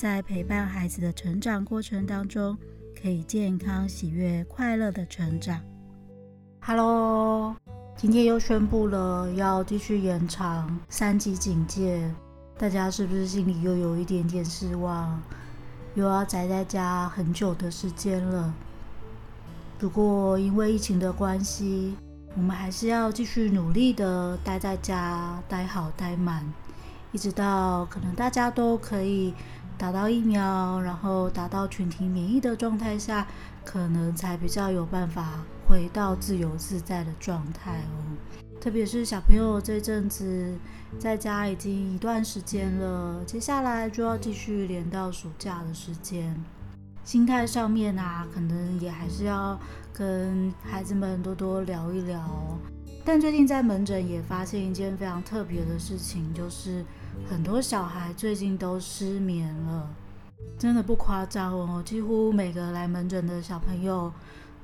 在陪伴孩子的成长过程当中，可以健康、喜悦、快乐的成长。Hello，今天又宣布了要继续延长三级警戒，大家是不是心里又有一点点失望？又要宅在家很久的时间了。不过因为疫情的关系，我们还是要继续努力的待在家，待好待满，一直到可能大家都可以打到疫苗，然后达到群体免疫的状态下，可能才比较有办法回到自由自在的状态哦。特别是小朋友这阵子在家已经一段时间了，接下来就要继续连到暑假的时间。心态上面啊，可能也还是要跟孩子们多多聊一聊。但最近在门诊也发现一件非常特别的事情，就是很多小孩最近都失眠了，真的不夸张哦，几乎每个来门诊的小朋友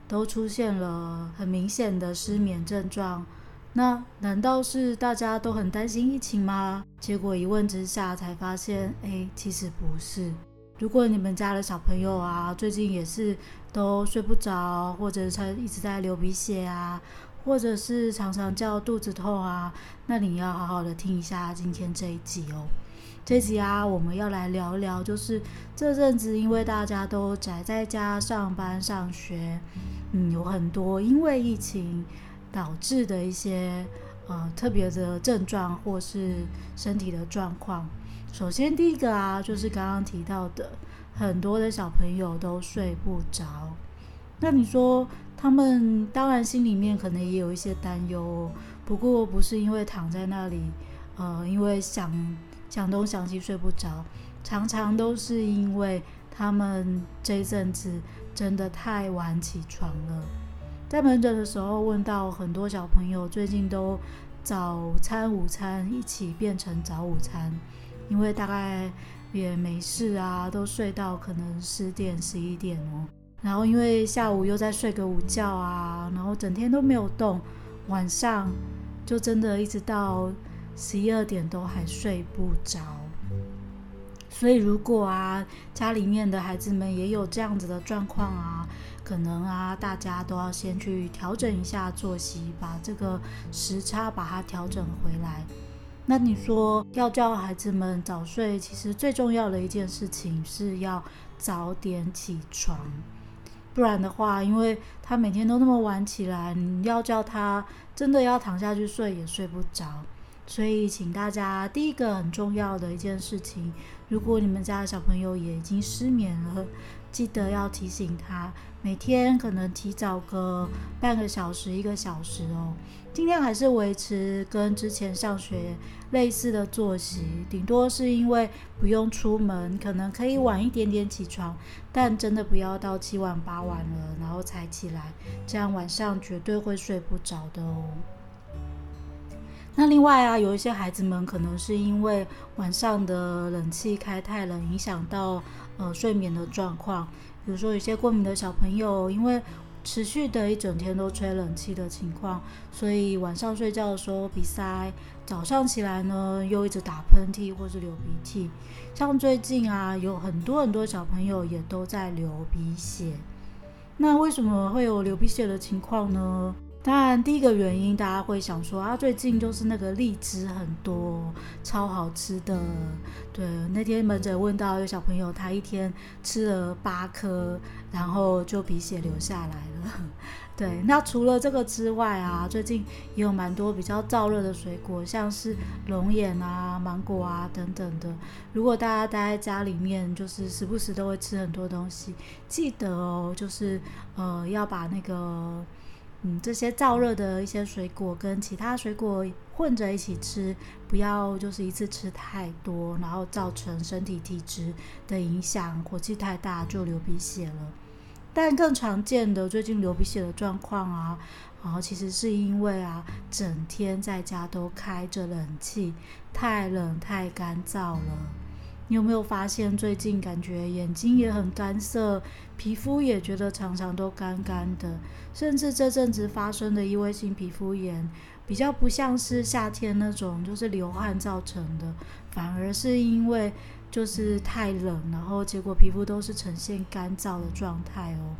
都出现了很明显的失眠症状。那难道是大家都很担心疫情吗？结果一问之下才发现，哎，其实不是。如果你们家的小朋友啊，最近也是都睡不着，或者他一直在流鼻血啊，或者是常常叫肚子痛啊，那你要好好的听一下今天这一集哦。这集啊，我们要来聊一聊，就是这阵子因为大家都宅在家上班上学，嗯，有很多因为疫情导致的一些呃特别的症状或是身体的状况。首先，第一个啊，就是刚刚提到的，很多的小朋友都睡不着。那你说，他们当然心里面可能也有一些担忧，不过不是因为躺在那里，呃，因为想想东想西睡不着，常常都是因为他们这一阵子真的太晚起床了。在门诊的时候问到很多小朋友，最近都早餐、午餐一起变成早午餐。因为大概也没事啊，都睡到可能十点十一点哦，然后因为下午又在睡个午觉啊，然后整天都没有动，晚上就真的一直到十一二点都还睡不着。所以如果啊家里面的孩子们也有这样子的状况啊，可能啊大家都要先去调整一下作息，把这个时差把它调整回来。那你说要叫孩子们早睡，其实最重要的一件事情是要早点起床，不然的话，因为他每天都那么晚起来，你要叫他真的要躺下去睡也睡不着。所以，请大家第一个很重要的一件事情，如果你们家的小朋友也已经失眠了，记得要提醒他，每天可能提早个半个小时、一个小时哦。尽量还是维持跟之前上学类似的作息，顶多是因为不用出门，可能可以晚一点点起床，但真的不要到七晚八晚了，然后才起来，这样晚上绝对会睡不着的哦。那另外啊，有一些孩子们可能是因为晚上的冷气开太冷，影响到呃睡眠的状况，比如说有些过敏的小朋友，因为持续的一整天都吹冷气的情况，所以晚上睡觉的时候鼻塞，早上起来呢又一直打喷嚏或是流鼻涕。像最近啊，有很多很多小朋友也都在流鼻血。那为什么会有流鼻血的情况呢？当然，第一个原因大家会想说啊，最近就是那个荔枝很多，超好吃的。对，那天门诊问到有小朋友，他一天吃了八颗，然后就鼻血流下来了。对，那除了这个之外啊，最近也有蛮多比较燥热的水果，像是龙眼啊、芒果啊等等的。如果大家待在家里面，就是时不时都会吃很多东西，记得哦，就是呃要把那个。嗯，这些燥热的一些水果跟其他水果混着一起吃，不要就是一次吃太多，然后造成身体体质的影响，火气太大就流鼻血了。但更常见的最近流鼻血的状况啊，然后其实是因为啊，整天在家都开着冷气，太冷太干燥了。你有没有发现最近感觉眼睛也很干涩，皮肤也觉得常常都干干的，甚至这阵子发生的异位性皮肤炎，比较不像是夏天那种就是流汗造成的，反而是因为就是太冷，然后结果皮肤都是呈现干燥的状态哦。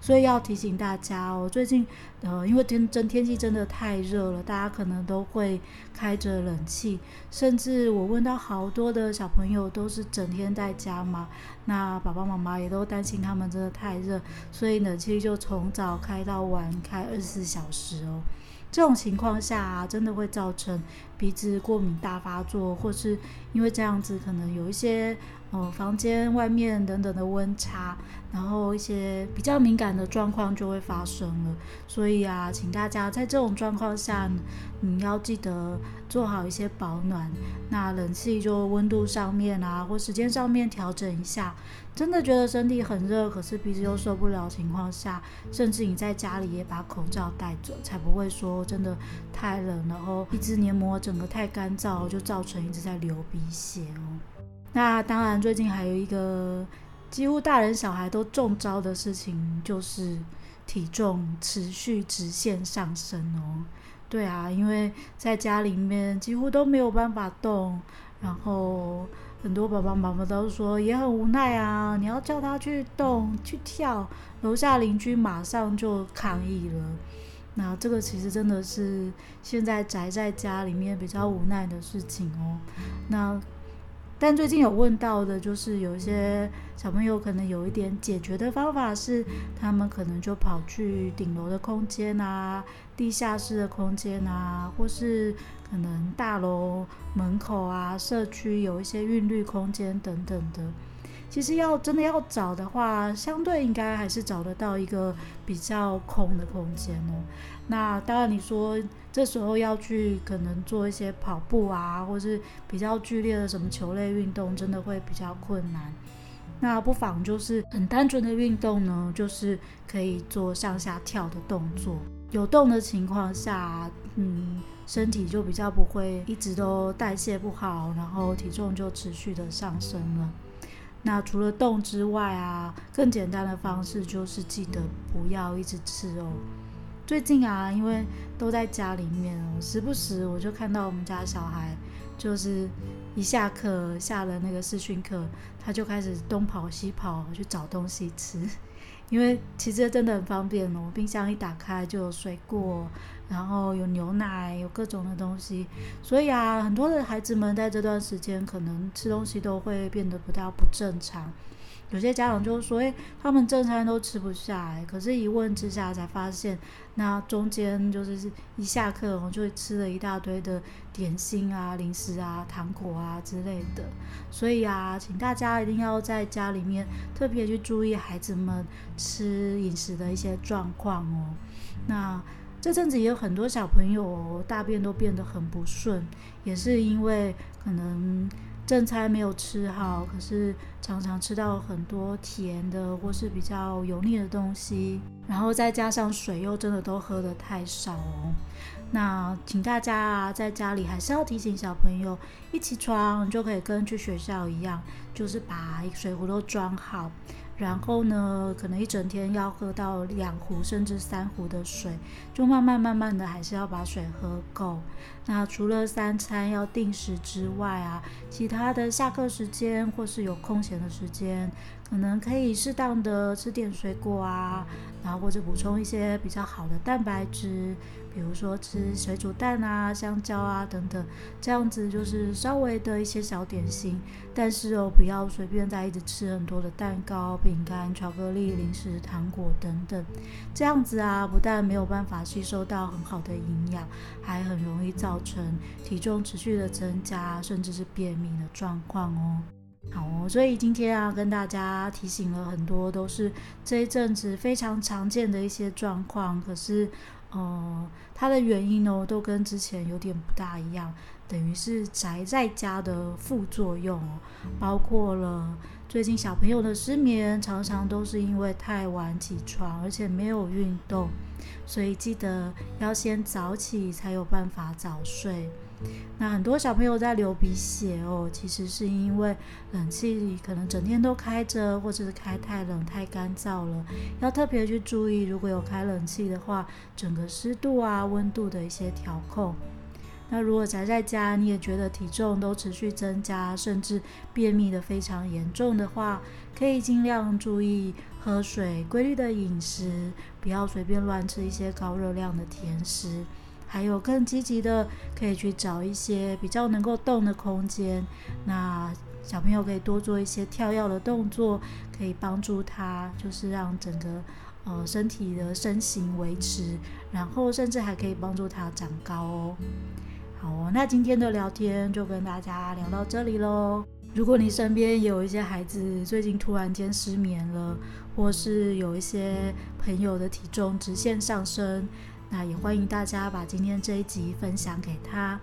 所以要提醒大家哦，最近呃，因为天真天气真的太热了，大家可能都会开着冷气，甚至我问到好多的小朋友都是整天在家嘛，那爸爸妈妈也都担心他们真的太热，所以冷气就从早开到晚，开二十四小时哦。这种情况下啊，真的会造成鼻子过敏大发作，或是因为这样子可能有一些呃房间外面等等的温差，然后一些比较敏感的状况就会发生了。所以啊，请大家在这种状况下，你要记得做好一些保暖。那冷气就温度上面啊，或时间上面调整一下。真的觉得身体很热，可是鼻子又受不了情况下，甚至你在家里也把口罩戴着，才不会说真的太冷，然后鼻子黏膜整个太干燥，就造成一直在流鼻血哦。那当然，最近还有一个几乎大人小孩都中招的事情，就是体重持续直线上升哦。对啊，因为在家里面几乎都没有办法动，然后。很多爸爸妈妈都说也很无奈啊，你要叫他去动去跳，楼下邻居马上就抗议了。那这个其实真的是现在宅在家里面比较无奈的事情哦。那但最近有问到的，就是有一些小朋友可能有一点解决的方法是，他们可能就跑去顶楼的空间啊、地下室的空间啊，或是。可能大楼门口啊，社区有一些韵律空间等等的。其实要真的要找的话，相对应该还是找得到一个比较空的空间哦。那当然，你说这时候要去可能做一些跑步啊，或是比较剧烈的什么球类运动，真的会比较困难。那不妨就是很单纯的运动呢，就是可以做上下跳的动作。有动的情况下，嗯。身体就比较不会一直都代谢不好，然后体重就持续的上升了。那除了动之外啊，更简单的方式就是记得不要一直吃哦。最近啊，因为都在家里面哦，时不时我就看到我们家小孩，就是一下课下了那个视讯课，他就开始东跑西跑去找东西吃。因为其实真的很方便哦，冰箱一打开就有水果，然后有牛奶，有各种的东西，所以啊，很多的孩子们在这段时间可能吃东西都会变得不大不正常。有些家长就说：“诶，他们正餐都吃不下来。”可是，一问之下才发现，那中间就是一下课，我就会吃了一大堆的点心啊、零食啊、糖果啊之类的。所以啊，请大家一定要在家里面特别去注意孩子们吃饮食的一些状况哦。那这阵子也有很多小朋友大便都变得很不顺，也是因为可能。正餐没有吃好，可是常常吃到很多甜的或是比较油腻的东西，然后再加上水又真的都喝得太少哦。那请大家啊，在家里还是要提醒小朋友，一起床就可以跟去学校一样，就是把水壶都装好。然后呢，可能一整天要喝到两壶甚至三壶的水，就慢慢慢慢的还是要把水喝够。那除了三餐要定时之外啊，其他的下课时间或是有空闲的时间，可能可以适当的吃点水果啊，然后或者补充一些比较好的蛋白质。比如说吃水煮蛋啊、香蕉啊等等，这样子就是稍微的一些小点心，但是哦，不要随便再一直吃很多的蛋糕、饼干、巧克力、零食、糖果等等，这样子啊，不但没有办法吸收到很好的营养，还很容易造造成体重持续的增加，甚至是便秘的状况哦。好哦，所以今天啊，跟大家提醒了很多，都是这一阵子非常常见的一些状况。可是，呃，它的原因呢，都跟之前有点不大一样，等于是宅在家的副作用，包括了最近小朋友的失眠，常常都是因为太晚起床，而且没有运动，所以记得要先早起才有办法早睡。那很多小朋友在流鼻血哦，其实是因为冷气可能整天都开着，或者是开太冷、太干燥了，要特别去注意。如果有开冷气的话，整个湿度啊、温度的一些调控。那如果宅在家，你也觉得体重都持续增加，甚至便秘的非常严重的话，可以尽量注意喝水、规律的饮食，不要随便乱吃一些高热量的甜食。还有更积极的，可以去找一些比较能够动的空间。那小朋友可以多做一些跳跃的动作，可以帮助他，就是让整个呃身体的身形维持，然后甚至还可以帮助他长高哦。好哦，那今天的聊天就跟大家聊到这里喽。如果你身边有一些孩子最近突然间失眠了，或是有一些朋友的体重直线上升，那也欢迎大家把今天这一集分享给他。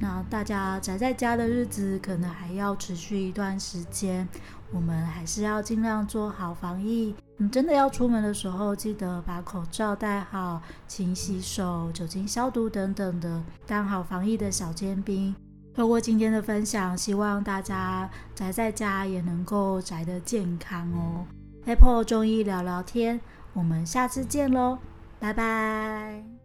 那大家宅在家的日子可能还要持续一段时间，我们还是要尽量做好防疫。你真的要出门的时候，记得把口罩戴好，勤洗手、酒精消毒等等的，当好防疫的小尖兵。透过今天的分享，希望大家宅在家也能够宅得健康哦。Apple 中医聊聊天，我们下次见喽。拜拜。